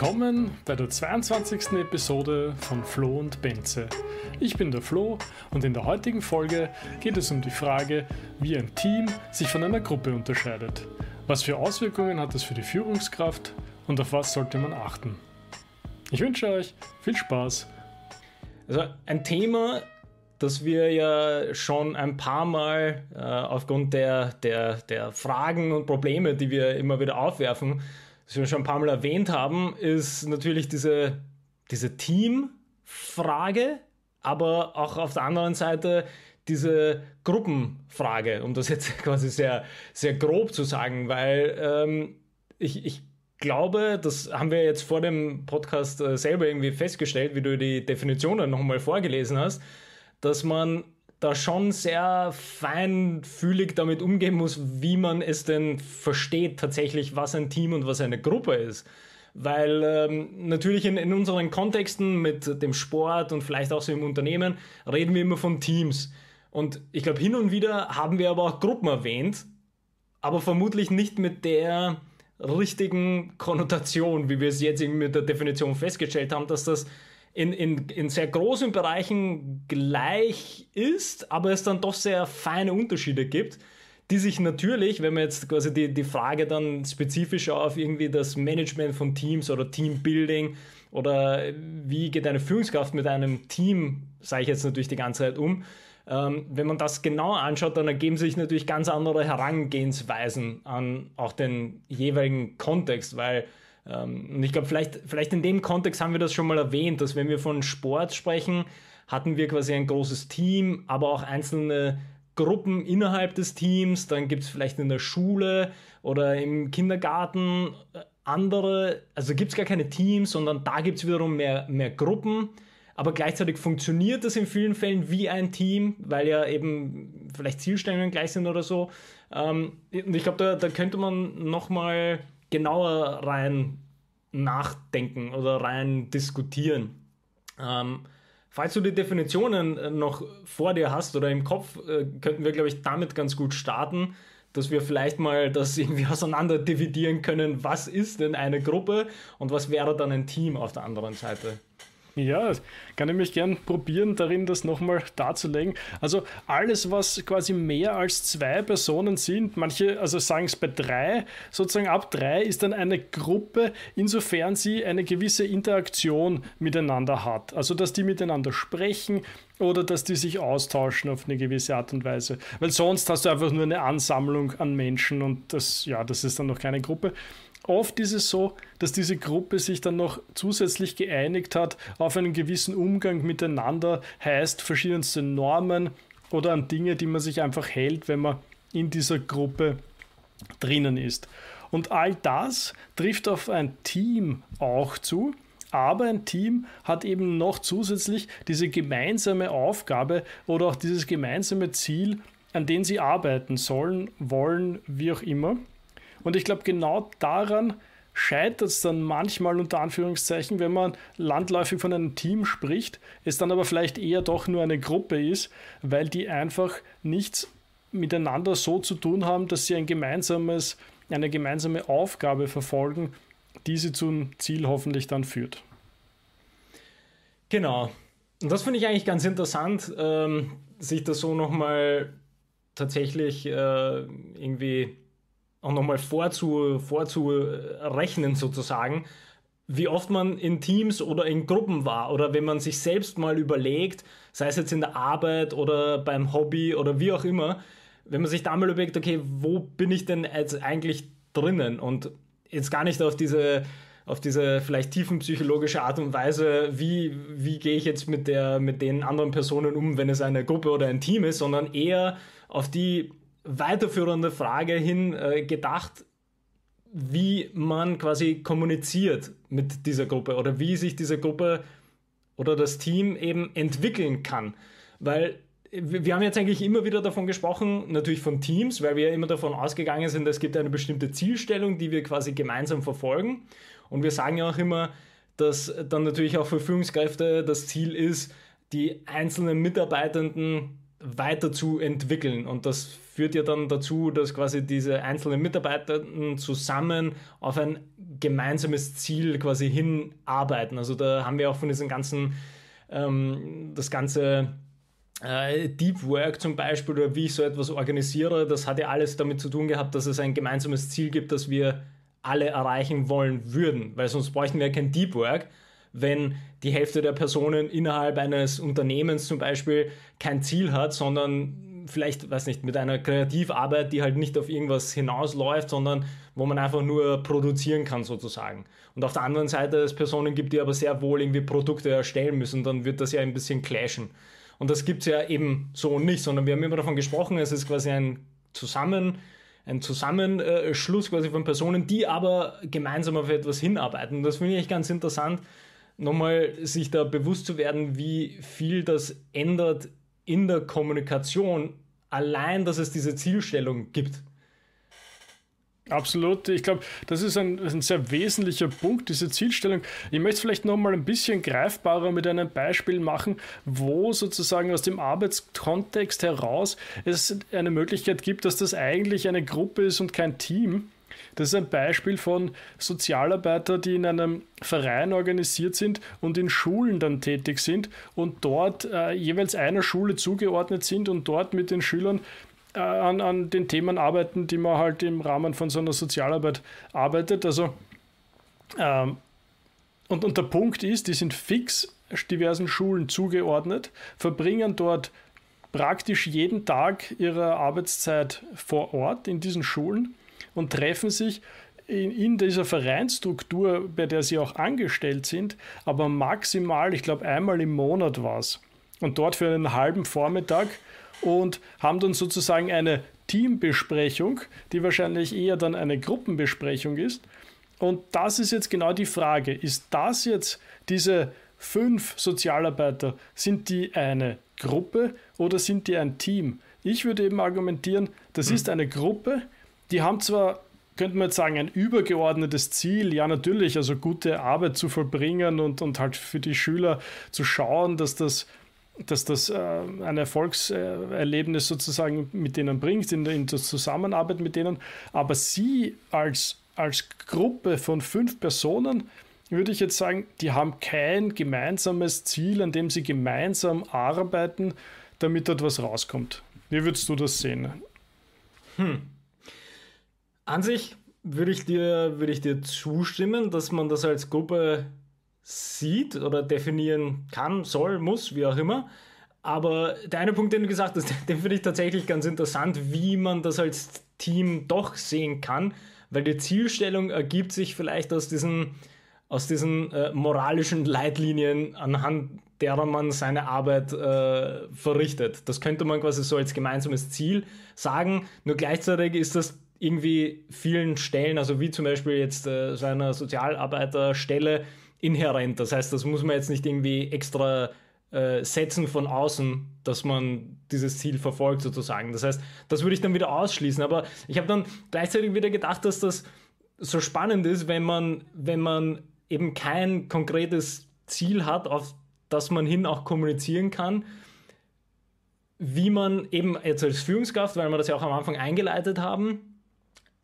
Willkommen bei der 22. Episode von Flo und Benze. Ich bin der Flo und in der heutigen Folge geht es um die Frage, wie ein Team sich von einer Gruppe unterscheidet. Was für Auswirkungen hat das für die Führungskraft und auf was sollte man achten? Ich wünsche euch viel Spaß. Also ein Thema, das wir ja schon ein paar Mal äh, aufgrund der, der, der Fragen und Probleme, die wir immer wieder aufwerfen, das wir schon ein paar Mal erwähnt haben, ist natürlich diese, diese Teamfrage, aber auch auf der anderen Seite diese Gruppenfrage, um das jetzt quasi sehr, sehr grob zu sagen, weil ähm, ich, ich glaube, das haben wir jetzt vor dem Podcast äh, selber irgendwie festgestellt, wie du die Definitionen nochmal vorgelesen hast, dass man da schon sehr feinfühlig damit umgehen muss, wie man es denn versteht, tatsächlich, was ein Team und was eine Gruppe ist. Weil ähm, natürlich in, in unseren Kontexten mit dem Sport und vielleicht auch so im Unternehmen reden wir immer von Teams. Und ich glaube, hin und wieder haben wir aber auch Gruppen erwähnt, aber vermutlich nicht mit der richtigen Konnotation, wie wir es jetzt mit der Definition festgestellt haben, dass das in, in, in sehr großen Bereichen gleich ist, aber es dann doch sehr feine Unterschiede gibt, die sich natürlich, wenn man jetzt quasi die, die Frage dann spezifischer auf irgendwie das Management von Teams oder Teambuilding oder wie geht eine Führungskraft mit einem Team, sage ich jetzt natürlich die ganze Zeit um, ähm, wenn man das genauer anschaut, dann ergeben sich natürlich ganz andere Herangehensweisen an auch den jeweiligen Kontext, weil und ich glaube, vielleicht, vielleicht in dem Kontext haben wir das schon mal erwähnt, dass wenn wir von Sport sprechen, hatten wir quasi ein großes Team, aber auch einzelne Gruppen innerhalb des Teams. Dann gibt es vielleicht in der Schule oder im Kindergarten äh, andere, also gibt es gar keine Teams, sondern da gibt es wiederum mehr, mehr Gruppen. Aber gleichzeitig funktioniert das in vielen Fällen wie ein Team, weil ja eben vielleicht Zielstellungen gleich sind oder so. Ähm, und ich glaube, da, da könnte man nochmal genauer rein nachdenken oder rein diskutieren. Ähm, falls du die Definitionen äh, noch vor dir hast oder im Kopf, äh, könnten wir, glaube ich, damit ganz gut starten, dass wir vielleicht mal das irgendwie auseinander dividieren können, was ist denn eine Gruppe und was wäre dann ein Team auf der anderen Seite. Ja, kann ich mich gern probieren, darin das nochmal darzulegen. Also alles, was quasi mehr als zwei Personen sind, manche, also sagen es bei drei, sozusagen ab drei ist dann eine Gruppe, insofern sie eine gewisse Interaktion miteinander hat. Also dass die miteinander sprechen oder dass die sich austauschen auf eine gewisse Art und Weise. Weil sonst hast du einfach nur eine Ansammlung an Menschen und das, ja, das ist dann noch keine Gruppe. Oft ist es so, dass diese Gruppe sich dann noch zusätzlich geeinigt hat auf einen gewissen Umgang miteinander, heißt verschiedenste Normen oder an Dinge, die man sich einfach hält, wenn man in dieser Gruppe drinnen ist. Und all das trifft auf ein Team auch zu. Aber ein Team hat eben noch zusätzlich diese gemeinsame Aufgabe oder auch dieses gemeinsame Ziel, an dem sie arbeiten sollen, wollen, wie auch immer. Und ich glaube, genau daran scheitert es dann manchmal unter Anführungszeichen, wenn man landläufig von einem Team spricht, es dann aber vielleicht eher doch nur eine Gruppe ist, weil die einfach nichts miteinander so zu tun haben, dass sie ein gemeinsames, eine gemeinsame Aufgabe verfolgen, die sie zum Ziel hoffentlich dann führt. Genau. Und das finde ich eigentlich ganz interessant, ähm, sich das so nochmal tatsächlich äh, irgendwie auch nochmal vorzu, vorzurechnen sozusagen, wie oft man in Teams oder in Gruppen war oder wenn man sich selbst mal überlegt, sei es jetzt in der Arbeit oder beim Hobby oder wie auch immer, wenn man sich da mal überlegt, okay, wo bin ich denn jetzt eigentlich drinnen? Und jetzt gar nicht auf diese auf diese vielleicht tiefenpsychologische Art und Weise, wie, wie gehe ich jetzt mit, der, mit den anderen Personen um, wenn es eine Gruppe oder ein Team ist, sondern eher auf die weiterführende Frage hin äh, gedacht, wie man quasi kommuniziert mit dieser Gruppe oder wie sich diese Gruppe oder das Team eben entwickeln kann. Weil wir haben jetzt eigentlich immer wieder davon gesprochen, natürlich von Teams, weil wir immer davon ausgegangen sind, es gibt eine bestimmte Zielstellung, die wir quasi gemeinsam verfolgen. Und wir sagen ja auch immer, dass dann natürlich auch für Führungskräfte das Ziel ist, die einzelnen Mitarbeitenden weiter zu entwickeln. Und das führt ja dann dazu, dass quasi diese einzelnen Mitarbeiter zusammen auf ein gemeinsames Ziel quasi hinarbeiten. Also da haben wir auch von diesen ganzen, ähm, das ganze äh, Deep Work zum Beispiel oder wie ich so etwas organisiere, das hat ja alles damit zu tun gehabt, dass es ein gemeinsames Ziel gibt, das wir alle erreichen wollen würden, weil sonst bräuchten wir kein Deep Work, wenn die Hälfte der Personen innerhalb eines Unternehmens zum Beispiel kein Ziel hat, sondern vielleicht, weiß nicht, mit einer Kreativarbeit, die halt nicht auf irgendwas hinausläuft, sondern wo man einfach nur produzieren kann sozusagen. Und auf der anderen Seite es Personen gibt, die aber sehr wohl irgendwie Produkte erstellen müssen, dann wird das ja ein bisschen clashen. Und das gibt es ja eben so nicht, sondern wir haben immer davon gesprochen, es ist quasi ein Zusammen, ein Zusammenschluss quasi von Personen, die aber gemeinsam auf etwas hinarbeiten. Und das finde ich ganz interessant, nochmal sich da bewusst zu werden, wie viel das ändert in der Kommunikation, allein, dass es diese Zielstellung gibt. Absolut. Ich glaube, das ist ein, ein, sehr wesentlicher Punkt, diese Zielstellung. Ich möchte es vielleicht noch mal ein bisschen greifbarer mit einem Beispiel machen, wo sozusagen aus dem Arbeitskontext heraus es eine Möglichkeit gibt, dass das eigentlich eine Gruppe ist und kein Team. Das ist ein Beispiel von Sozialarbeitern, die in einem Verein organisiert sind und in Schulen dann tätig sind und dort äh, jeweils einer Schule zugeordnet sind und dort mit den Schülern äh, an, an den Themen arbeiten, die man halt im Rahmen von so einer Sozialarbeit arbeitet. Also ähm, und, und der Punkt ist, die sind fix diversen Schulen zugeordnet, verbringen dort praktisch jeden Tag ihrer Arbeitszeit vor Ort in diesen Schulen und treffen sich in, in, dieser Vereinsstruktur, bei der sie auch angestellt sind, aber maximal, ich glaube, einmal im Monat war es. Und dort für einen halben Vormittag und haben dann sozusagen eine Teambesprechung, die wahrscheinlich eher dann eine Gruppenbesprechung ist. Und das ist jetzt genau die Frage. Ist das jetzt diese fünf Sozialarbeiter, sind die eine Gruppe oder sind die ein Team? Ich würde eben argumentieren, das hm. ist eine Gruppe, die haben zwar, könnte man jetzt sagen, ein übergeordnetes Ziel, ja natürlich, also gute Arbeit zu vollbringen und, und halt für die Schüler zu schauen, dass das dass das äh, ein Erfolgserlebnis sozusagen mit denen bringt, in, in der Zusammenarbeit mit denen. Aber sie als, als Gruppe von fünf Personen, würde ich jetzt sagen, die haben kein gemeinsames Ziel, an dem sie gemeinsam arbeiten, damit etwas rauskommt. Wie würdest du das sehen? Hm. An sich würde ich, dir, würde ich dir zustimmen, dass man das als Gruppe sieht oder definieren kann, soll, muss, wie auch immer. Aber der eine Punkt, den du gesagt hast, den finde ich tatsächlich ganz interessant, wie man das als Team doch sehen kann, weil die Zielstellung ergibt sich vielleicht aus diesen, aus diesen äh, moralischen Leitlinien, anhand derer man seine Arbeit äh, verrichtet. Das könnte man quasi so als gemeinsames Ziel sagen. Nur gleichzeitig ist das irgendwie vielen Stellen, also wie zum Beispiel jetzt äh, so einer Sozialarbeiterstelle, inhärent. Das heißt, das muss man jetzt nicht irgendwie extra äh, setzen von außen, dass man dieses Ziel verfolgt sozusagen. Das heißt, das würde ich dann wieder ausschließen. Aber ich habe dann gleichzeitig wieder gedacht, dass das so spannend ist, wenn man, wenn man eben kein konkretes Ziel hat, auf das man hin auch kommunizieren kann, wie man eben jetzt als Führungskraft, weil wir das ja auch am Anfang eingeleitet haben,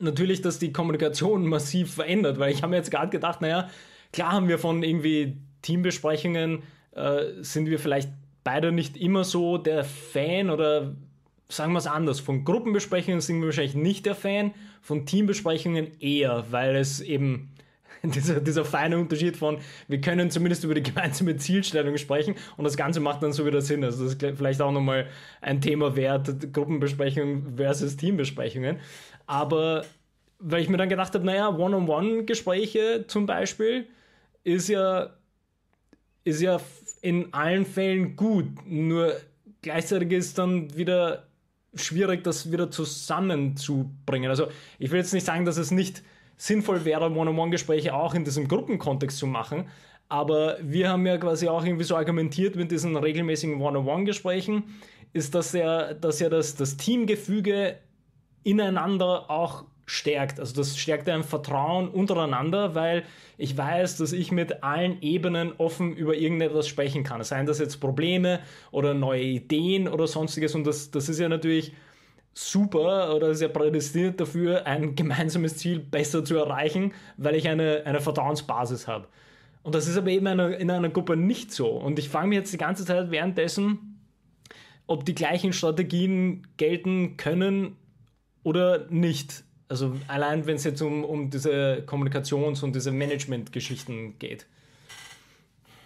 natürlich, dass die Kommunikation massiv verändert, weil ich habe mir jetzt gerade gedacht, naja, klar haben wir von irgendwie Teambesprechungen, äh, sind wir vielleicht beide nicht immer so der Fan oder sagen wir es anders, von Gruppenbesprechungen sind wir wahrscheinlich nicht der Fan, von Teambesprechungen eher, weil es eben dieser, dieser feine Unterschied von, wir können zumindest über die gemeinsame Zielstellung sprechen und das Ganze macht dann so wieder Sinn. Also das ist vielleicht auch nochmal ein Thema wert, Gruppenbesprechungen versus Teambesprechungen. Aber weil ich mir dann gedacht habe, naja, One-on-One-Gespräche zum Beispiel ist ja, ist ja in allen Fällen gut. Nur gleichzeitig ist dann wieder schwierig, das wieder zusammenzubringen. Also ich will jetzt nicht sagen, dass es nicht sinnvoll wäre, One-on-One-Gespräche auch in diesem Gruppenkontext zu machen. Aber wir haben ja quasi auch irgendwie so argumentiert mit diesen regelmäßigen One-on-One-Gesprächen, ist, dass ja, dass ja das, das Teamgefüge ineinander auch stärkt. Also das stärkt ein Vertrauen untereinander, weil ich weiß, dass ich mit allen Ebenen offen über irgendetwas sprechen kann. Seien das jetzt Probleme oder neue Ideen oder sonstiges. Und das, das ist ja natürlich super oder sehr prädestiniert dafür, ein gemeinsames Ziel besser zu erreichen, weil ich eine, eine Vertrauensbasis habe. Und das ist aber eben eine, in einer Gruppe nicht so. Und ich frage mich jetzt die ganze Zeit währenddessen, ob die gleichen Strategien gelten können oder nicht. Also allein wenn es jetzt um, um diese Kommunikations- und diese Management-Geschichten geht.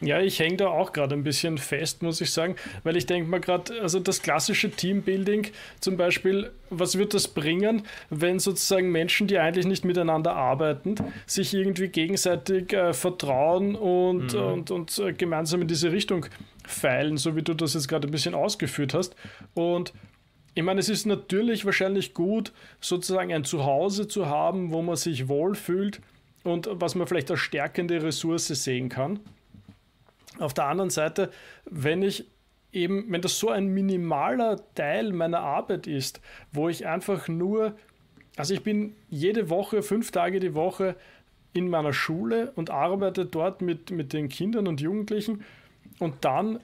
Ja, ich hänge da auch gerade ein bisschen fest, muss ich sagen, weil ich denke mal gerade, also das klassische Teambuilding zum Beispiel, was wird das bringen, wenn sozusagen Menschen, die eigentlich nicht miteinander arbeiten, sich irgendwie gegenseitig äh, vertrauen und, mhm. und, und äh, gemeinsam in diese Richtung feilen, so wie du das jetzt gerade ein bisschen ausgeführt hast. Und ich meine, es ist natürlich wahrscheinlich gut, sozusagen ein Zuhause zu haben, wo man sich wohlfühlt und was man vielleicht als stärkende Ressource sehen kann. Auf der anderen Seite, wenn ich eben, wenn das so ein minimaler Teil meiner Arbeit ist, wo ich einfach nur, also ich bin jede Woche, fünf Tage die Woche in meiner Schule und arbeite dort mit, mit den Kindern und Jugendlichen und dann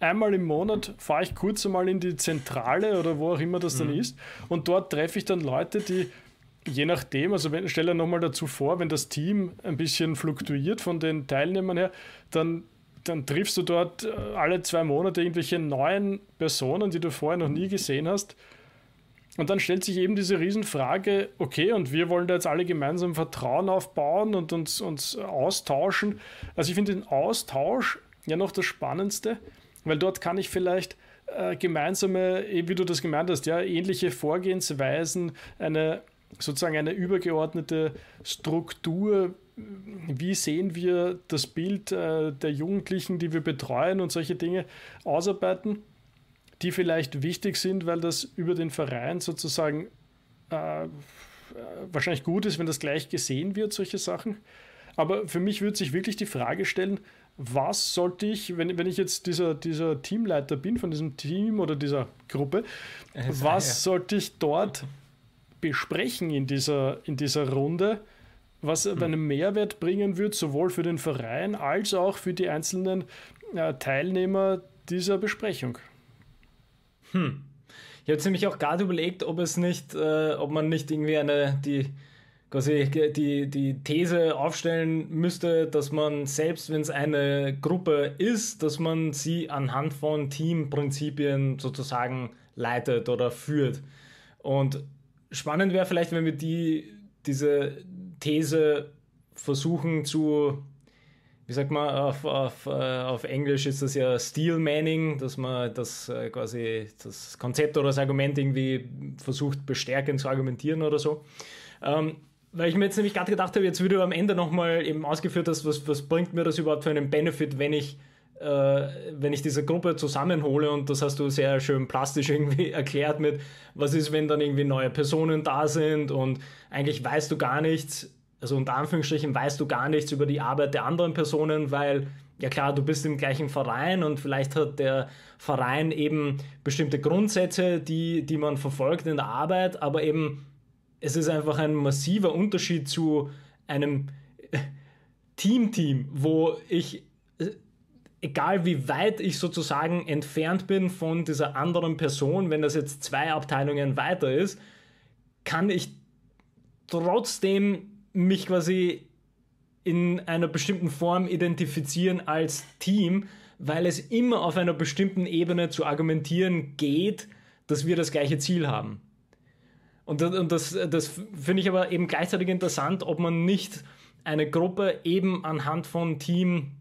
einmal im Monat fahre ich kurz einmal in die Zentrale oder wo auch immer das dann mhm. ist und dort treffe ich dann Leute, die je nachdem, also wenn, stell dir nochmal dazu vor, wenn das Team ein bisschen fluktuiert von den Teilnehmern her, dann, dann triffst du dort äh, alle zwei Monate irgendwelche neuen Personen, die du vorher noch nie gesehen hast. Und dann stellt sich eben diese Riesenfrage, okay, und wir wollen da jetzt alle gemeinsam Vertrauen aufbauen und uns, uns austauschen. Also ich finde den Austausch ja noch das Spannendste, weil dort kann ich vielleicht äh, gemeinsame, wie du das gemeint hast, ja, ähnliche Vorgehensweisen, eine sozusagen eine übergeordnete Struktur, wie sehen wir das Bild äh, der Jugendlichen, die wir betreuen und solche Dinge ausarbeiten, die vielleicht wichtig sind, weil das über den Verein sozusagen äh, wahrscheinlich gut ist, wenn das gleich gesehen wird, solche Sachen. Aber für mich würde sich wirklich die Frage stellen, was sollte ich, wenn, wenn ich jetzt dieser, dieser Teamleiter bin von diesem Team oder dieser Gruppe, was sollte ich dort besprechen in dieser, in dieser Runde, was hm. einen Mehrwert bringen wird, sowohl für den Verein als auch für die einzelnen äh, Teilnehmer dieser Besprechung. Hm. Ich habe nämlich auch gerade überlegt, ob es nicht, äh, ob man nicht irgendwie eine, die, quasi die, die These aufstellen müsste, dass man selbst, wenn es eine Gruppe ist, dass man sie anhand von Teamprinzipien sozusagen leitet oder führt. Und spannend wäre vielleicht, wenn wir die, diese These versuchen zu, wie sagt man, auf, auf, äh, auf Englisch ist das ja Steel Manning, dass man das äh, quasi das Konzept oder das Argument irgendwie versucht bestärkend zu argumentieren oder so. Ähm, weil ich mir jetzt nämlich gerade gedacht habe, jetzt würde am Ende nochmal eben ausgeführt hast, was, was bringt mir das überhaupt für einen Benefit, wenn ich äh, wenn ich diese Gruppe zusammenhole? Und das hast du sehr schön plastisch irgendwie erklärt mit, was ist, wenn dann irgendwie neue Personen da sind? Und eigentlich weißt du gar nichts, also unter Anführungsstrichen weißt du gar nichts über die Arbeit der anderen Personen, weil ja klar, du bist im gleichen Verein und vielleicht hat der Verein eben bestimmte Grundsätze, die, die man verfolgt in der Arbeit, aber eben es ist einfach ein massiver Unterschied zu einem Team-Team, wo ich egal wie weit ich sozusagen entfernt bin von dieser anderen Person, wenn das jetzt zwei Abteilungen weiter ist, kann ich trotzdem mich quasi in einer bestimmten Form identifizieren als Team, weil es immer auf einer bestimmten Ebene zu argumentieren geht, dass wir das gleiche Ziel haben. Und das, und das, das finde ich aber eben gleichzeitig interessant, ob man nicht eine Gruppe eben anhand von Team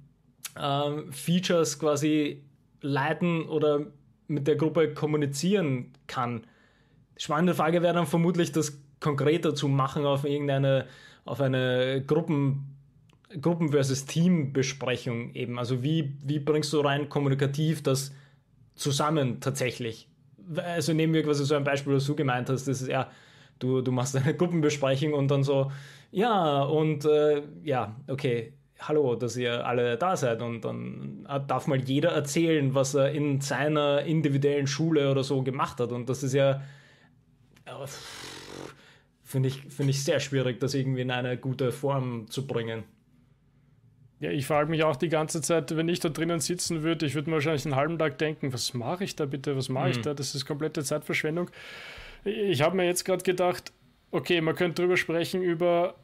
äh, Features quasi leiten oder mit der Gruppe kommunizieren kann. Spannende Frage wäre dann vermutlich, das konkreter zu machen auf irgendeine, auf eine Gruppen, Gruppen versus Team Besprechung eben. Also wie, wie bringst du rein kommunikativ das zusammen tatsächlich? Also nehmen wir quasi so ein Beispiel, was du gemeint hast, das ist ja, du, du machst eine Gruppenbesprechung und dann so, ja, und äh, ja, okay, hallo, dass ihr alle da seid und dann darf mal jeder erzählen, was er in seiner individuellen Schule oder so gemacht hat und das ist ja finde ich, find ich sehr schwierig, das irgendwie in eine gute Form zu bringen. Ja, ich frage mich auch die ganze Zeit, wenn ich da drinnen sitzen würde, ich würde mir wahrscheinlich einen halben Tag denken, was mache ich da bitte, was mache mhm. ich da? Das ist komplette Zeitverschwendung. Ich habe mir jetzt gerade gedacht, okay, man könnte drüber sprechen über,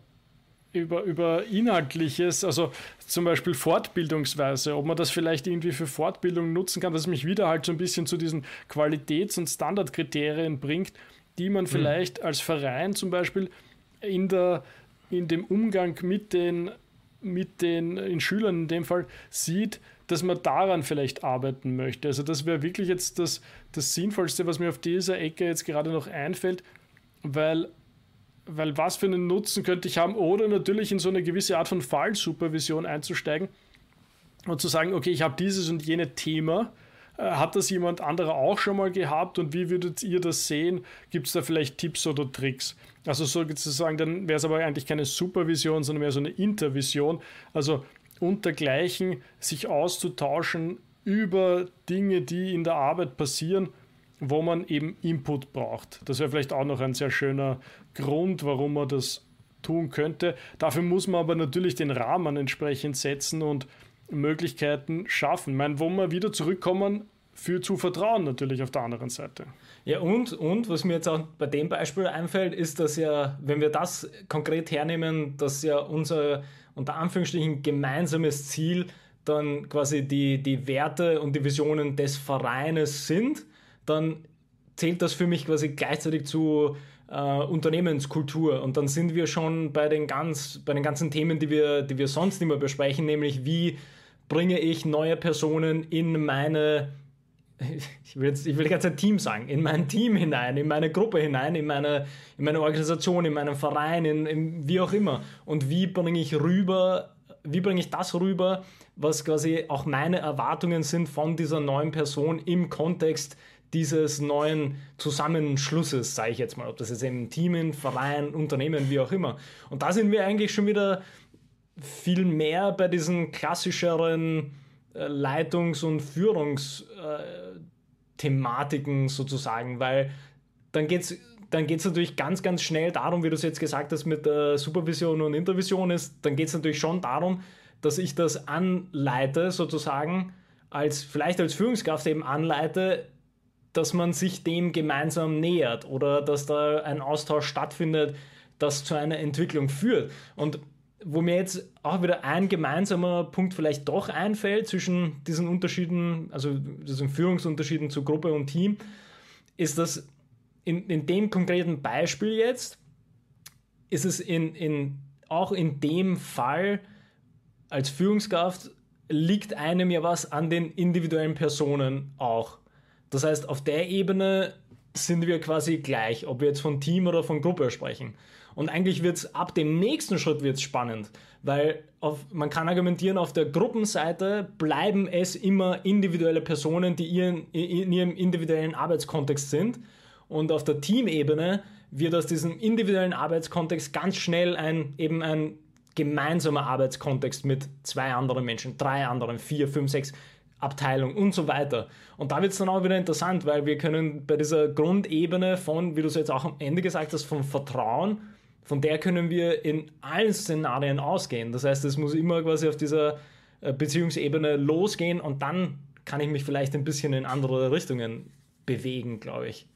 über, über Inhaltliches, also zum Beispiel Fortbildungsweise, ob man das vielleicht irgendwie für Fortbildung nutzen kann, dass mich wieder halt so ein bisschen zu diesen Qualitäts- und Standardkriterien bringt, die man mhm. vielleicht mhm. als Verein zum Beispiel in, der, in dem Umgang mit den mit den in Schülern in dem Fall sieht, dass man daran vielleicht arbeiten möchte. Also das wäre wirklich jetzt das, das Sinnvollste, was mir auf dieser Ecke jetzt gerade noch einfällt, weil, weil was für einen Nutzen könnte ich haben oder natürlich in so eine gewisse Art von Fallsupervision einzusteigen und zu sagen, okay, ich habe dieses und jene Thema, hat das jemand anderer auch schon mal gehabt und wie würdet ihr das sehen? Gibt es da vielleicht Tipps oder Tricks? Also sozusagen, dann wäre es aber eigentlich keine Supervision, sondern mehr so eine Intervision. Also untergleichen sich auszutauschen über Dinge, die in der Arbeit passieren, wo man eben Input braucht. Das wäre vielleicht auch noch ein sehr schöner Grund, warum man das tun könnte. Dafür muss man aber natürlich den Rahmen entsprechend setzen und Möglichkeiten schaffen. Ich meine, wo wir wieder zurückkommen, für zu vertrauen natürlich auf der anderen Seite. Ja, und, und was mir jetzt auch bei dem Beispiel einfällt, ist, dass ja, wenn wir das konkret hernehmen, dass ja unser unter Anführungsstrichen gemeinsames Ziel dann quasi die, die Werte und die Visionen des Vereines sind, dann zählt das für mich quasi gleichzeitig zu äh, Unternehmenskultur. Und dann sind wir schon bei den, ganz, bei den ganzen Themen, die wir, die wir sonst immer besprechen, nämlich wie bringe ich neue Personen in meine, ich will jetzt, ich will die ganze Zeit Team sagen, in mein Team hinein, in meine Gruppe hinein, in meine, in meine Organisation, in meinen Verein, in, in wie auch immer. Und wie bringe ich rüber, wie bringe ich das rüber, was quasi auch meine Erwartungen sind von dieser neuen Person im Kontext dieses neuen Zusammenschlusses, sage ich jetzt mal, ob das jetzt im Team, Verein, Unternehmen, wie auch immer. Und da sind wir eigentlich schon wieder viel mehr bei diesen klassischeren Leitungs- und Führungsthematiken äh, sozusagen, weil dann geht es dann geht es natürlich ganz, ganz schnell darum, wie du es jetzt gesagt hast, mit der Supervision und Intervision ist, dann geht es natürlich schon darum, dass ich das anleite, sozusagen, als vielleicht als Führungskraft eben anleite, dass man sich dem gemeinsam nähert oder dass da ein Austausch stattfindet, das zu einer Entwicklung führt. Und wo mir jetzt auch wieder ein gemeinsamer Punkt vielleicht doch einfällt zwischen diesen Unterschieden, also diesen Führungsunterschieden zu Gruppe und Team, ist, dass in, in dem konkreten Beispiel jetzt, ist es in, in, auch in dem Fall als Führungskraft liegt einem ja was an den individuellen Personen auch. Das heißt, auf der Ebene sind wir quasi gleich, ob wir jetzt von Team oder von Gruppe sprechen. Und eigentlich wird es ab dem nächsten Schritt wird's spannend, weil auf, man kann argumentieren, auf der Gruppenseite bleiben es immer individuelle Personen, die ihren, in ihrem individuellen Arbeitskontext sind. Und auf der Teamebene wird aus diesem individuellen Arbeitskontext ganz schnell ein, eben ein gemeinsamer Arbeitskontext mit zwei anderen Menschen, drei anderen, vier, fünf, sechs Abteilungen und so weiter. Und da wird es dann auch wieder interessant, weil wir können bei dieser Grundebene von, wie du es jetzt auch am Ende gesagt hast, von Vertrauen von der können wir in allen Szenarien ausgehen. Das heißt, es muss immer quasi auf dieser äh, Beziehungsebene losgehen und dann kann ich mich vielleicht ein bisschen in andere Richtungen bewegen, glaube ich.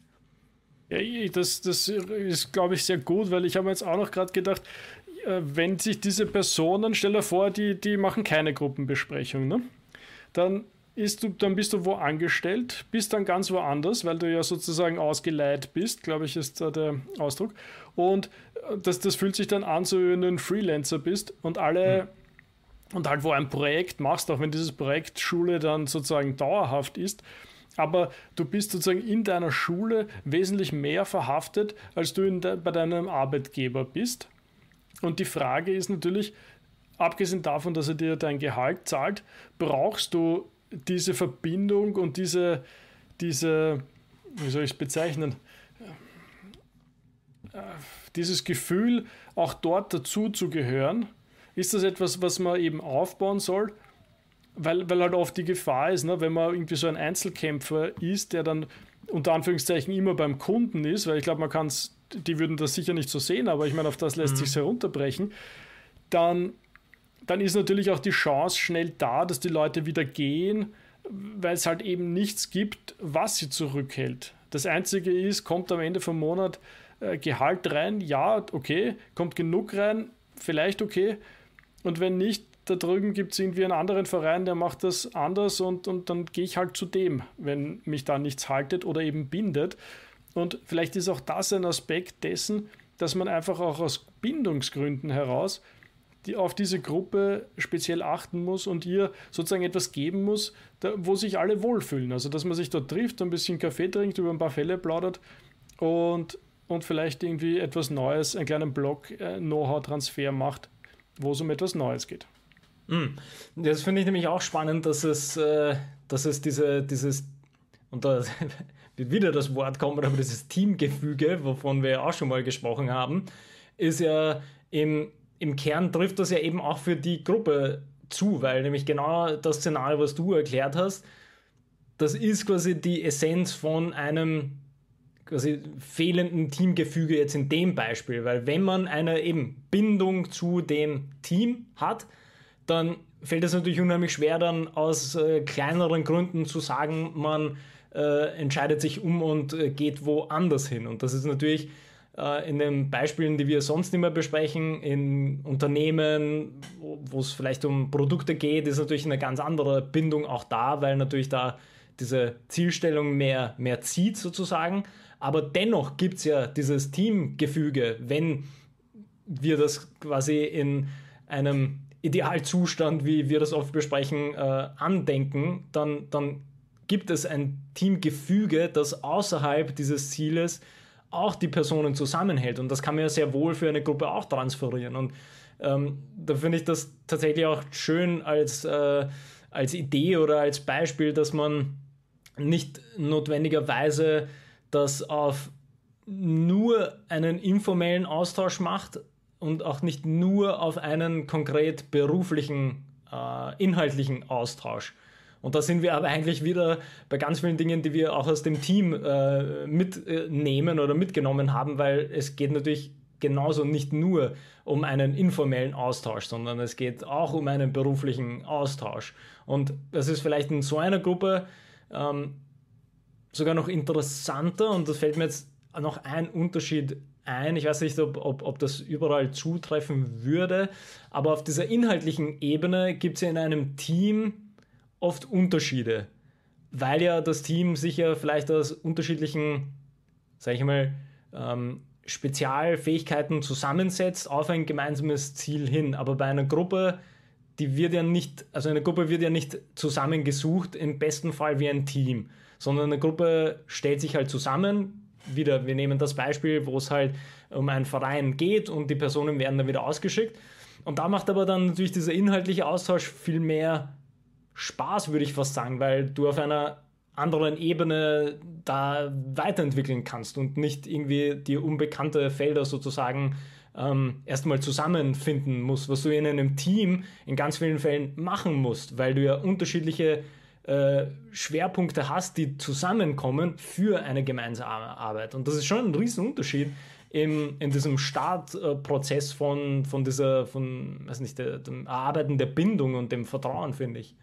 Ja, das, das ist, glaube ich, sehr gut, weil ich habe jetzt auch noch gerade gedacht, äh, wenn sich diese Personen, stell dir vor, die, die machen keine Gruppenbesprechung, ne? dann ist du, dann bist du wo angestellt, bist dann ganz woanders, weil du ja sozusagen ausgeleiht bist, glaube ich, ist da der Ausdruck. Und äh, das, das fühlt sich dann an, so wie wenn du ein Freelancer bist und alle mhm. und halt wo ein Projekt machst, auch wenn dieses Projekt Schule dann sozusagen dauerhaft ist. Aber du bist sozusagen in deiner Schule wesentlich mehr verhaftet, als du de, bei deinem Arbeitgeber bist. Und die Frage ist natürlich, abgesehen davon, dass er dir dein Gehalt zahlt, brauchst du diese Verbindung und diese, diese wie soll ich es bezeichnen, dieses Gefühl, auch dort dazu zu gehören, ist das etwas, was man eben aufbauen soll? Weil, weil halt oft die Gefahr ist, ne, wenn man irgendwie so ein Einzelkämpfer ist, der dann unter Anführungszeichen immer beim Kunden ist, weil ich glaube, man kann es, die würden das sicher nicht so sehen, aber ich meine, auf das lässt mhm. sich herunterbrechen, dann dann ist natürlich auch die Chance schnell da, dass die Leute wieder gehen, weil es halt eben nichts gibt, was sie zurückhält. Das Einzige ist, kommt am Ende vom Monat äh, Gehalt rein, ja, okay, kommt genug rein, vielleicht okay. Und wenn nicht, da drüben gibt es irgendwie einen anderen Verein, der macht das anders und, und dann gehe ich halt zu dem, wenn mich da nichts haltet oder eben bindet. Und vielleicht ist auch das ein Aspekt dessen, dass man einfach auch aus Bindungsgründen heraus die auf diese Gruppe speziell achten muss und ihr sozusagen etwas geben muss, da, wo sich alle wohlfühlen. Also dass man sich dort trifft, ein bisschen Kaffee trinkt, über ein paar Fälle plaudert und, und vielleicht irgendwie etwas Neues, einen kleinen Blog, äh, macht, wo es um etwas Neues geht. Mm. Das finde ich nämlich auch spannend, dass es, äh, dass es diese, dieses, und da wird wieder das Wort kommen, aber dieses Teamgefüge, wovon wir ja auch schon mal gesprochen haben, ist ja im im Kern trifft das ja eben auch für die Gruppe zu, weil nämlich genau das Szenario, was du erklärt hast, das ist quasi die Essenz von einem quasi fehlenden Teamgefüge jetzt in dem Beispiel, weil wenn man eine eben Bindung zu dem Team hat, dann fällt es natürlich unheimlich schwer, dann aus äh, kleineren Gründen zu sagen, man äh, entscheidet sich um und äh, geht woanders hin. Und das ist natürlich in den Beispielen, die wir sonst immer besprechen, in Unternehmen, wo es vielleicht um Produkte geht, ist natürlich eine ganz andere Bindung auch da, weil natürlich da diese Zielstellung mehr, mehr zieht sozusagen. Aber dennoch gibt es ja dieses Teamgefüge, wenn wir das quasi in einem Idealzustand, wie wir das oft besprechen, äh, andenken, dann, dann gibt es ein Teamgefüge, das außerhalb dieses Zieles auch die Personen zusammenhält. Und das kann man ja sehr wohl für eine Gruppe auch transferieren. Und ähm, da finde ich das tatsächlich auch schön als, äh, als Idee oder als Beispiel, dass man nicht notwendigerweise das auf nur einen informellen Austausch macht und auch nicht nur auf einen konkret beruflichen, äh, inhaltlichen Austausch. Und da sind wir aber eigentlich wieder bei ganz vielen Dingen, die wir auch aus dem Team äh, mitnehmen oder mitgenommen haben, weil es geht natürlich genauso nicht nur um einen informellen Austausch, sondern es geht auch um einen beruflichen Austausch. Und das ist vielleicht in so einer Gruppe ähm, sogar noch interessanter und das fällt mir jetzt noch ein Unterschied ein. Ich weiß nicht, ob, ob, ob das überall zutreffen würde, aber auf dieser inhaltlichen Ebene gibt es ja in einem Team oft Unterschiede, weil ja das Team sich ja vielleicht aus unterschiedlichen, sag ich mal, ähm, Spezialfähigkeiten zusammensetzt auf ein gemeinsames Ziel hin. Aber bei einer Gruppe, die wird ja nicht, also eine Gruppe wird ja nicht zusammengesucht, im besten Fall wie ein Team, sondern eine Gruppe stellt sich halt zusammen. Wieder, wir nehmen das Beispiel, wo es halt um einen Verein geht und die Personen werden dann wieder ausgeschickt. Und da macht aber dann natürlich dieser inhaltliche Austausch viel mehr Spaß, würde ich fast sagen, weil du auf einer anderen Ebene da weiterentwickeln kannst und nicht irgendwie die unbekannte Felder sozusagen ähm, erstmal zusammenfinden musst, was du in einem Team in ganz vielen Fällen machen musst, weil du ja unterschiedliche äh, Schwerpunkte hast, die zusammenkommen für eine gemeinsame Arbeit. Und das ist schon ein Riesenunterschied im, in diesem Startprozess von, von dieser, von, weiß nicht, der, dem Erarbeiten der Bindung und dem Vertrauen, finde ich.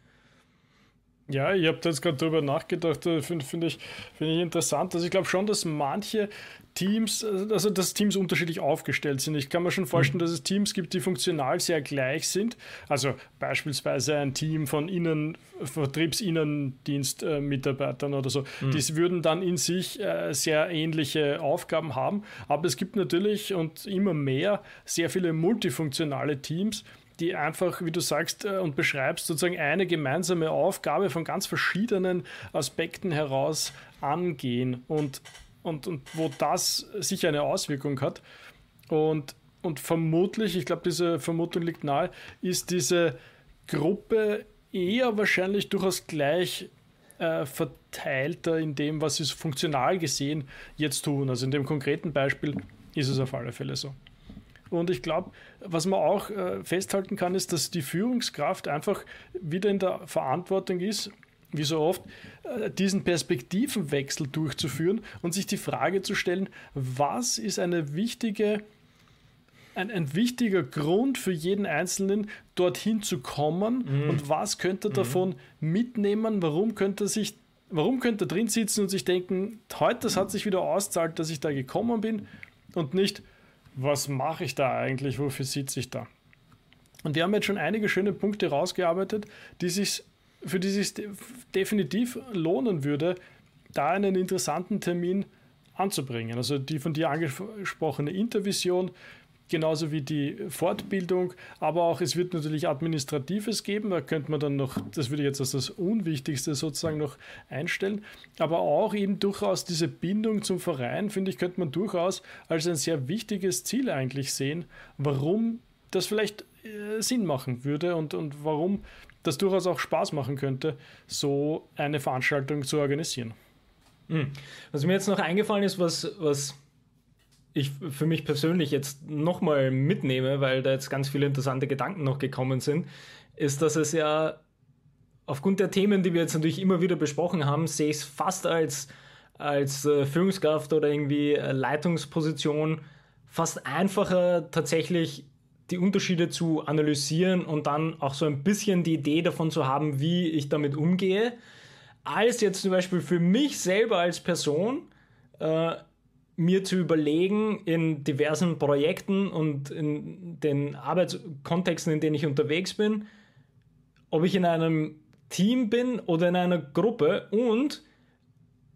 Ja, ich habe da jetzt gerade drüber nachgedacht, äh, finde find ich, find ich interessant. Also ich glaube schon, dass manche Teams, also dass Teams unterschiedlich aufgestellt sind. Ich kann mir schon vorstellen, mhm. dass es Teams gibt, die funktional sehr gleich sind. Also beispielsweise ein Team von Innen, Vertriebsinnendienstmitarbeitern oder so. Mhm. Die würden dann in sich äh, sehr ähnliche Aufgaben haben. Aber es gibt natürlich und immer mehr sehr viele multifunktionale Teams die einfach, wie du sagst äh, und beschreibst, sozusagen eine gemeinsame Aufgabe von ganz verschiedenen Aspekten heraus angehen und, und, und wo das sicher eine Auswirkung hat. Und, und vermutlich, ich glaube, diese Vermutung liegt nahe, ist diese Gruppe eher wahrscheinlich durchaus gleich äh, verteilter in dem, was sie funktional gesehen jetzt tun. Also in dem konkreten Beispiel ist es auf alle Fälle so. Und ich glaube, was man auch äh, festhalten kann, ist, dass die Führungskraft einfach wieder in der Verantwortung ist, wie so oft, äh, diesen Perspektivenwechsel durchzuführen und sich die Frage zu stellen, was ist eine wichtige ein, ein wichtiger Grund für jeden Einzelnen, dorthin zu kommen mhm. und was könnte er mhm. davon mitnehmen, warum könnte er sich, warum könnte er drin sitzen und sich denken, heute, das hat sich wieder auszahlt, dass ich da gekommen bin und nicht, was mache ich da eigentlich, wofür sitze ich da? Und wir haben jetzt schon einige schöne Punkte rausgearbeitet, die sich, für die sich definitiv lohnen würde, da einen interessanten Termin anzubringen. Also die von dir angesprochene Intervision, genauso wie die Fortbildung, aber auch es wird natürlich Administratives geben, da könnte man dann noch, das würde ich jetzt als das Unwichtigste sozusagen noch einstellen, aber auch eben durchaus diese Bindung zum Verein, finde ich, könnte man durchaus als ein sehr wichtiges Ziel eigentlich sehen, warum das vielleicht äh, Sinn machen würde und, und warum das durchaus auch Spaß machen könnte, so eine Veranstaltung zu organisieren. Hm. Was mir jetzt noch eingefallen ist, was, was ich für mich persönlich jetzt nochmal mitnehme, weil da jetzt ganz viele interessante Gedanken noch gekommen sind, ist, dass es ja aufgrund der Themen, die wir jetzt natürlich immer wieder besprochen haben, sehe ich es fast als, als äh, Führungskraft oder irgendwie äh, Leitungsposition fast einfacher tatsächlich die Unterschiede zu analysieren und dann auch so ein bisschen die Idee davon zu haben, wie ich damit umgehe, als jetzt zum Beispiel für mich selber als Person äh, mir zu überlegen in diversen Projekten und in den Arbeitskontexten, in denen ich unterwegs bin, ob ich in einem Team bin oder in einer Gruppe und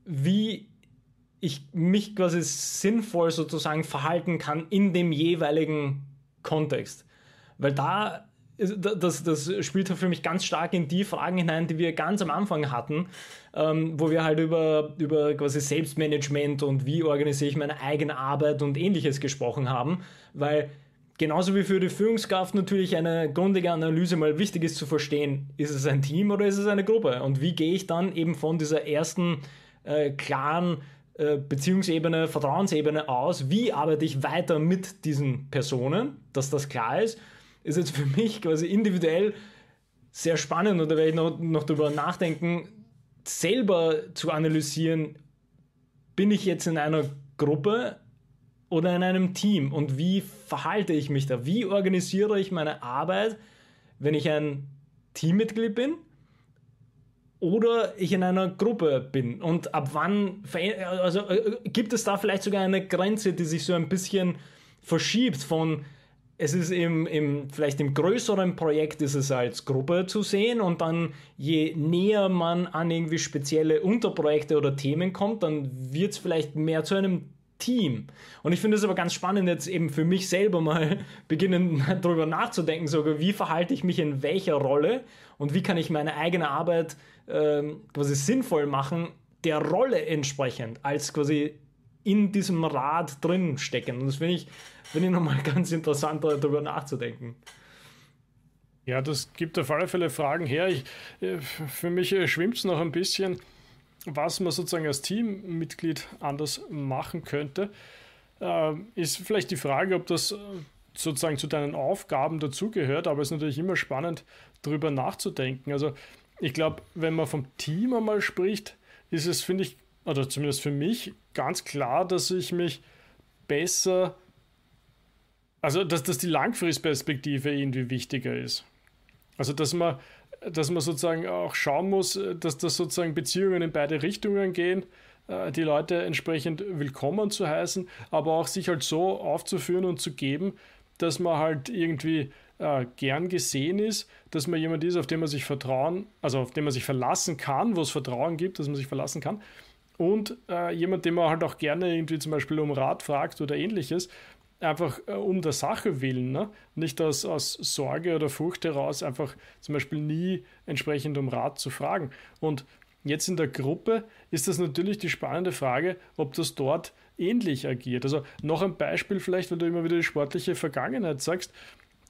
wie ich mich quasi sinnvoll sozusagen verhalten kann in dem jeweiligen Kontext. Weil da das, das spielt für mich ganz stark in die Fragen hinein, die wir ganz am Anfang hatten, ähm, wo wir halt über, über quasi Selbstmanagement und wie organisiere ich meine eigene Arbeit und ähnliches gesprochen haben, weil genauso wie für die Führungskraft natürlich eine grundlegende Analyse mal wichtig ist zu verstehen, ist es ein Team oder ist es eine Gruppe? Und wie gehe ich dann eben von dieser ersten äh, klaren äh, Beziehungsebene, Vertrauensebene aus, wie arbeite ich weiter mit diesen Personen, dass das klar ist ist jetzt für mich quasi individuell sehr spannend und da werde ich noch, noch drüber nachdenken, selber zu analysieren, bin ich jetzt in einer Gruppe oder in einem Team und wie verhalte ich mich da? Wie organisiere ich meine Arbeit, wenn ich ein Teammitglied bin oder ich in einer Gruppe bin? Und ab wann, also äh, gibt es da vielleicht sogar eine Grenze, die sich so ein bisschen verschiebt von es ist im, im, vielleicht im größeren Projekt ist es als Gruppe zu sehen und dann je näher man an irgendwie spezielle Unterprojekte oder Themen kommt, dann wird es vielleicht mehr zu einem Team. Und ich finde es aber ganz spannend, jetzt eben für mich selber mal beginnen darüber nachzudenken, sogar wie verhalte ich mich in welcher Rolle und wie kann ich meine eigene Arbeit ähm, quasi sinnvoll machen, der Rolle entsprechend, als quasi in diesem Rad drin stecken. Und das finde ich finde ich nochmal ganz interessant, darüber nachzudenken. Ja, das gibt auf alle Fälle Fragen her. Ich, äh, für mich äh, schwimmt es noch ein bisschen, was man sozusagen als Teammitglied anders machen könnte. Äh, ist vielleicht die Frage, ob das sozusagen zu deinen Aufgaben dazugehört, aber es ist natürlich immer spannend, darüber nachzudenken. Also ich glaube, wenn man vom Team einmal spricht, ist es, finde ich, oder zumindest für mich, ganz klar, dass ich mich besser also, dass, dass die Langfristperspektive irgendwie wichtiger ist. Also, dass man, dass man sozusagen auch schauen muss, dass das sozusagen Beziehungen in beide Richtungen gehen, äh, die Leute entsprechend willkommen zu heißen, aber auch sich halt so aufzuführen und zu geben, dass man halt irgendwie äh, gern gesehen ist, dass man jemand ist, auf den man sich vertrauen, also auf den man sich verlassen kann, wo es Vertrauen gibt, dass man sich verlassen kann. Und äh, jemand, den man halt auch gerne irgendwie zum Beispiel um Rat fragt oder ähnliches, einfach äh, um der Sache willen, ne? nicht aus, aus Sorge oder Furcht heraus, einfach zum Beispiel nie entsprechend um Rat zu fragen. Und jetzt in der Gruppe ist das natürlich die spannende Frage, ob das dort ähnlich agiert. Also noch ein Beispiel vielleicht, wenn du immer wieder die sportliche Vergangenheit sagst.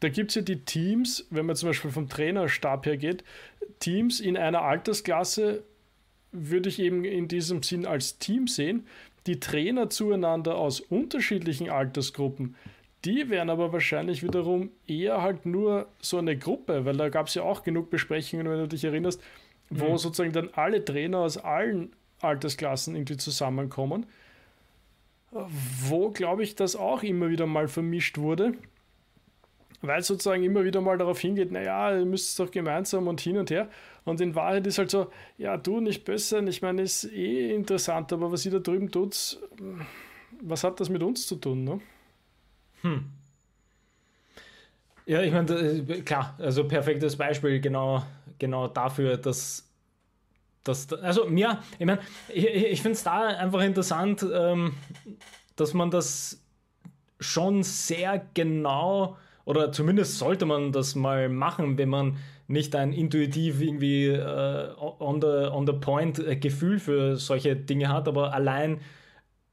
Da gibt es ja die Teams, wenn man zum Beispiel vom Trainerstab her geht, Teams in einer Altersklasse würde ich eben in diesem Sinn als Team sehen, die Trainer zueinander aus unterschiedlichen Altersgruppen, die wären aber wahrscheinlich wiederum eher halt nur so eine Gruppe, weil da gab es ja auch genug Besprechungen, wenn du dich erinnerst, wo mhm. sozusagen dann alle Trainer aus allen Altersklassen irgendwie zusammenkommen. Wo, glaube ich, das auch immer wieder mal vermischt wurde. Weil es sozusagen immer wieder mal darauf hingeht, naja, ihr müsst es doch gemeinsam und hin und her. Und in Wahrheit ist halt so, ja, du nicht besser. Ich meine, ist eh interessant, aber was ihr da drüben tut, was hat das mit uns zu tun, ne? Hm. Ja, ich meine, klar, also perfektes Beispiel genau, genau dafür, dass, dass also ja, ich meine, ich, ich finde es da einfach interessant, ähm, dass man das schon sehr genau oder zumindest sollte man das mal machen, wenn man nicht ein intuitiv irgendwie äh, on, the, on the point äh, Gefühl für solche Dinge hat, aber allein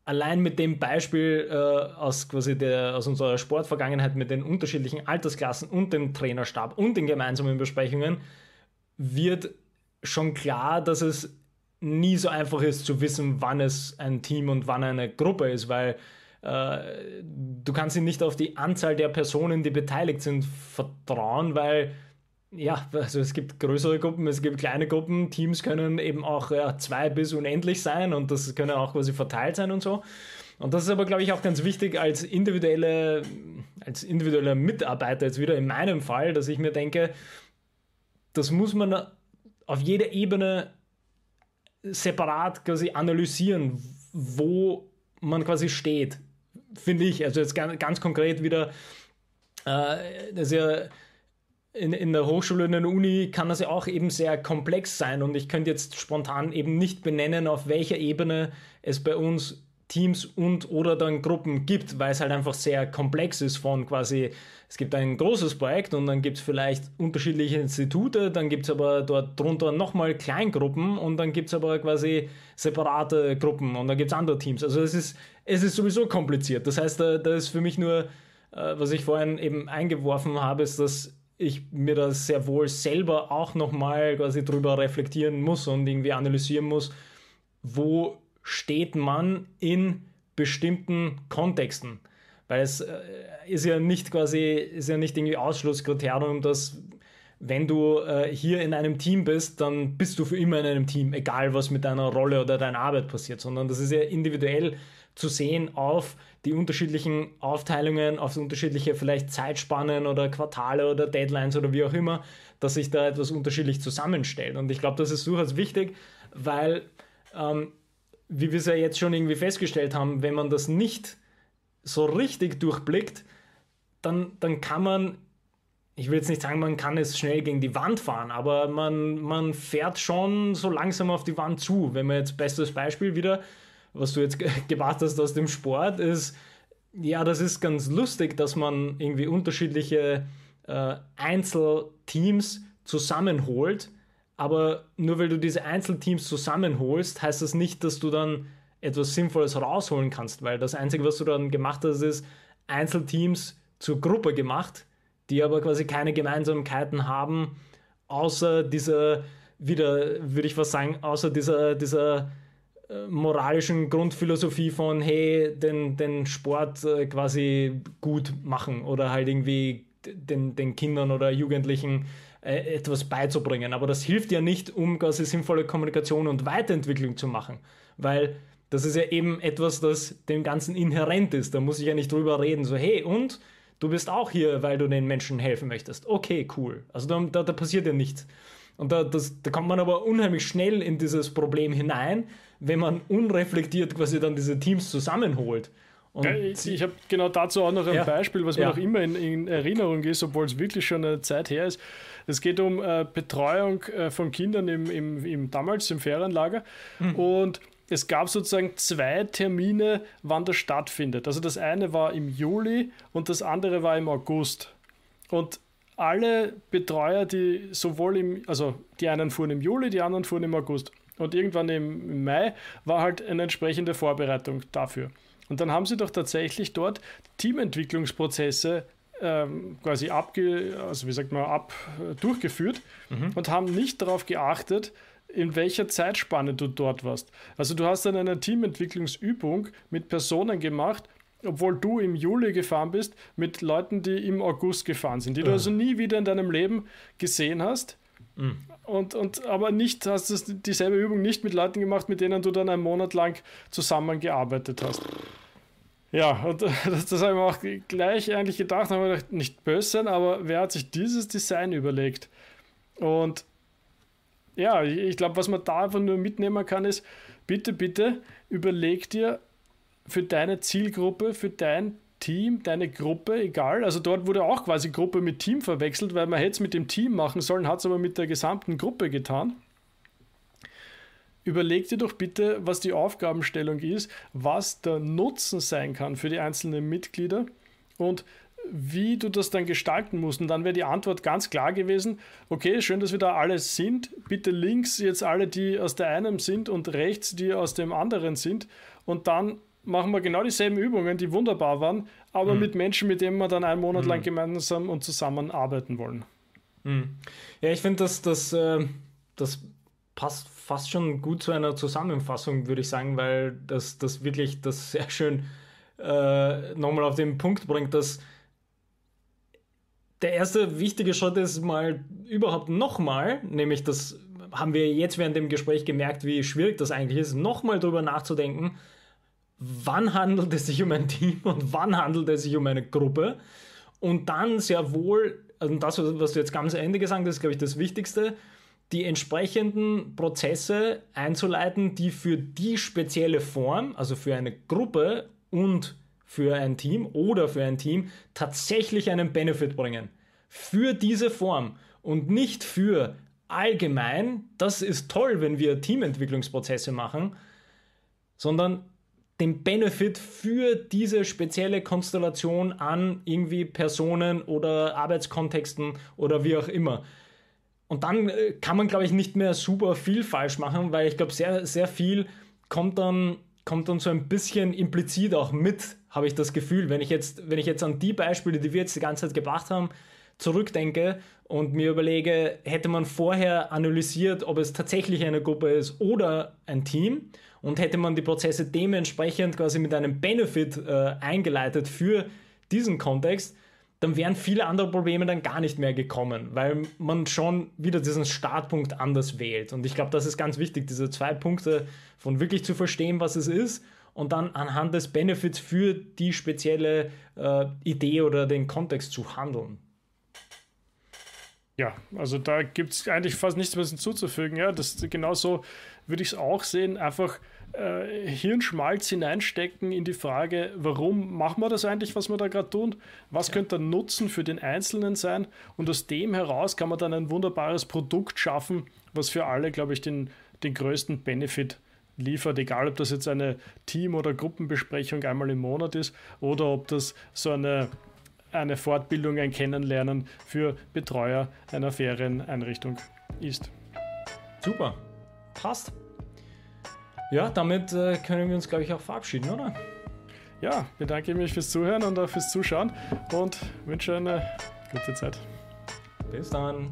allein mit dem Beispiel äh, aus quasi der, aus unserer Sportvergangenheit mit den unterschiedlichen Altersklassen und dem Trainerstab und den gemeinsamen Besprechungen wird schon klar, dass es nie so einfach ist zu wissen, wann es ein Team und wann eine Gruppe ist, weil äh, du kannst nicht auf die Anzahl der Personen, die beteiligt sind, vertrauen, weil ja, also es gibt größere Gruppen, es gibt kleine Gruppen, Teams können eben auch ja, zwei bis unendlich sein und das können auch quasi verteilt sein und so. Und das ist aber, glaube ich, auch ganz wichtig als individuelle, als individueller Mitarbeiter, jetzt wieder in meinem Fall, dass ich mir denke, das muss man auf jeder Ebene separat quasi analysieren, wo man quasi steht, finde ich. Also jetzt ganz, ganz konkret wieder, äh, das ist ja in, in der Hochschule, in der Uni kann das ja auch eben sehr komplex sein und ich könnte jetzt spontan eben nicht benennen, auf welcher Ebene es bei uns Teams und oder dann Gruppen gibt, weil es halt einfach sehr komplex ist von quasi, es gibt ein großes Projekt und dann gibt es vielleicht unterschiedliche Institute, dann gibt es aber dort drunter nochmal Kleingruppen und dann gibt es aber quasi separate Gruppen und dann gibt es andere Teams. Also es ist, es ist sowieso kompliziert. Das heißt, da, da ist für mich nur, äh, was ich vorhin eben eingeworfen habe, ist, dass ich mir das sehr wohl selber auch nochmal quasi drüber reflektieren muss und irgendwie analysieren muss, wo steht man in bestimmten Kontexten. Weil es äh, ist ja nicht quasi, ist ja nicht irgendwie Ausschlusskriterium, dass wenn du äh, hier in einem Team bist, dann bist du für immer in einem Team, egal was mit deiner Rolle oder deiner Arbeit passiert, sondern das ist ja individuell zu sehen auf die unterschiedlichen Aufteilungen, auf unterschiedliche vielleicht Zeitspannen oder Quartale oder Deadlines oder wie auch immer, dass sich da etwas unterschiedlich zusammenstellt. Und ich glaube, das ist durchaus wichtig, weil, ähm, wie wir es ja jetzt schon irgendwie festgestellt haben, wenn man das nicht so richtig durchblickt, dann, dann kann man ich will jetzt nicht sagen, man kann es schnell gegen die Wand fahren, aber man, man fährt schon so langsam auf die Wand zu. Wenn man jetzt bestes Beispiel wieder was du jetzt gemacht hast aus dem Sport, ist, ja, das ist ganz lustig, dass man irgendwie unterschiedliche äh, Einzelteams zusammenholt. Aber nur weil du diese Einzelteams zusammenholst, heißt das nicht, dass du dann etwas Sinnvolles rausholen kannst, weil das Einzige, was du dann gemacht hast, ist Einzelteams zur Gruppe gemacht, die aber quasi keine Gemeinsamkeiten haben, außer dieser, wieder würde ich was sagen, außer dieser, dieser moralischen Grundphilosophie von, hey, den, den Sport äh, quasi gut machen oder halt irgendwie den, den Kindern oder Jugendlichen äh, etwas beizubringen. Aber das hilft ja nicht, um quasi sinnvolle Kommunikation und Weiterentwicklung zu machen, weil das ist ja eben etwas, das dem Ganzen inhärent ist. Da muss ich ja nicht drüber reden, so, hey, und du bist auch hier, weil du den Menschen helfen möchtest. Okay, cool. Also da, da, da passiert ja nichts. Und da, das, da kommt man aber unheimlich schnell in dieses Problem hinein, wenn man unreflektiert quasi dann diese Teams zusammenholt. Ich, ich habe genau dazu auch noch ein ja, Beispiel, was mir ja. noch immer in, in, Erinnerung ist, obwohl es wirklich schon eine Zeit her ist. Es geht um äh, Betreuung äh, von Kindern im, im, im, damals im Ferienlager. Mhm. Und es gab sozusagen zwei Termine, wann das stattfindet. Also das eine war im Juli und das andere war im August. Und alle Betreuer, die sowohl im, also die einen fuhren im Juli, die anderen fuhren im August. Und irgendwann im Mai war halt eine entsprechende Vorbereitung dafür. Und dann haben sie doch tatsächlich dort Teamentwicklungsprozesse ähm, quasi abge, also wie sagt man, ab durchgeführt mhm. und haben nicht darauf geachtet, in welcher Zeitspanne du dort warst. Also du hast dann eine Teamentwicklungsübung mit Personen gemacht, obwohl du im Juli gefahren bist, mit Leuten, die im August gefahren sind, die mhm. du also nie wieder in deinem Leben gesehen hast. Mhm. Und, und aber nicht, hast du dieselbe Übung nicht mit Leuten gemacht, mit denen du dann einen Monat lang zusammengearbeitet hast. Ja, und das, das habe ich mir auch gleich eigentlich gedacht, habe gedacht, nicht böse sein, aber wer hat sich dieses Design überlegt? Und ja, ich glaube, was man da einfach nur mitnehmen kann, ist, bitte, bitte überleg dir für deine Zielgruppe, für dein Team, deine Gruppe, egal. Also dort wurde auch quasi Gruppe mit Team verwechselt, weil man hätte es mit dem Team machen sollen, hat es aber mit der gesamten Gruppe getan. Überleg dir doch bitte, was die Aufgabenstellung ist, was der Nutzen sein kann für die einzelnen Mitglieder und wie du das dann gestalten musst. Und dann wäre die Antwort ganz klar gewesen, okay, schön, dass wir da alle sind. Bitte links jetzt alle, die aus der einen sind und rechts, die aus dem anderen sind. Und dann machen wir genau dieselben Übungen, die wunderbar waren, aber mhm. mit Menschen, mit denen wir dann einen Monat mhm. lang gemeinsam und zusammen arbeiten wollen. Mhm. Ja, ich finde, dass das, äh, das passt fast schon gut zu einer Zusammenfassung, würde ich sagen, weil das, das wirklich das sehr schön äh, nochmal auf den Punkt bringt, dass der erste wichtige Schritt ist mal überhaupt nochmal, nämlich das haben wir jetzt während dem Gespräch gemerkt, wie schwierig das eigentlich ist, nochmal drüber nachzudenken, wann handelt es sich um ein Team und wann handelt es sich um eine Gruppe. Und dann sehr wohl, also das, was du jetzt ganz am Ende gesagt hast, ist, glaube ich, das Wichtigste, die entsprechenden Prozesse einzuleiten, die für die spezielle Form, also für eine Gruppe und für ein Team oder für ein Team tatsächlich einen Benefit bringen. Für diese Form und nicht für allgemein, das ist toll, wenn wir Teamentwicklungsprozesse machen, sondern den Benefit für diese spezielle Konstellation an irgendwie Personen oder Arbeitskontexten oder wie auch immer. Und dann äh, kann man, glaube ich, nicht mehr super viel falsch machen, weil ich glaube, sehr, sehr viel kommt dann, kommt dann so ein bisschen implizit auch mit, habe ich das Gefühl. Wenn ich, jetzt, wenn ich jetzt an die Beispiele, die wir jetzt die ganze Zeit gebracht haben, zurückdenke und mir überlege, hätte man vorher analysiert, ob es tatsächlich eine Gruppe ist oder ein Team und hätte man die Prozesse dementsprechend quasi mit einem Benefit äh, eingeleitet für diesen Kontext, dann wären viele andere Probleme dann gar nicht mehr gekommen, weil man schon wieder diesen Startpunkt anders wählt. Und ich glaube, das ist ganz wichtig, diese zwei Punkte von wirklich zu verstehen, was es ist und dann anhand des Benefits für die spezielle äh, Idee oder den Kontext zu handeln. Ja, also da gibt es eigentlich fast nichts mehr hinzuzufügen. Ja, das genauso würde ich es auch sehen. Einfach äh, Hirnschmalz hineinstecken in die Frage, warum machen wir das eigentlich, was wir da gerade tun? Was ja. könnte der Nutzen für den Einzelnen sein? Und aus dem heraus kann man dann ein wunderbares Produkt schaffen, was für alle, glaube ich, den, den größten Benefit liefert, egal ob das jetzt eine Team- oder Gruppenbesprechung einmal im Monat ist oder ob das so eine, eine Fortbildung, ein Kennenlernen für Betreuer einer Ferieneinrichtung ist. Super, passt. Ja, damit äh, können wir uns, glaube ich, auch verabschieden, oder? Ja, bedanke mich fürs Zuhören und auch fürs Zuschauen und wünsche eine gute Zeit. Bis dann.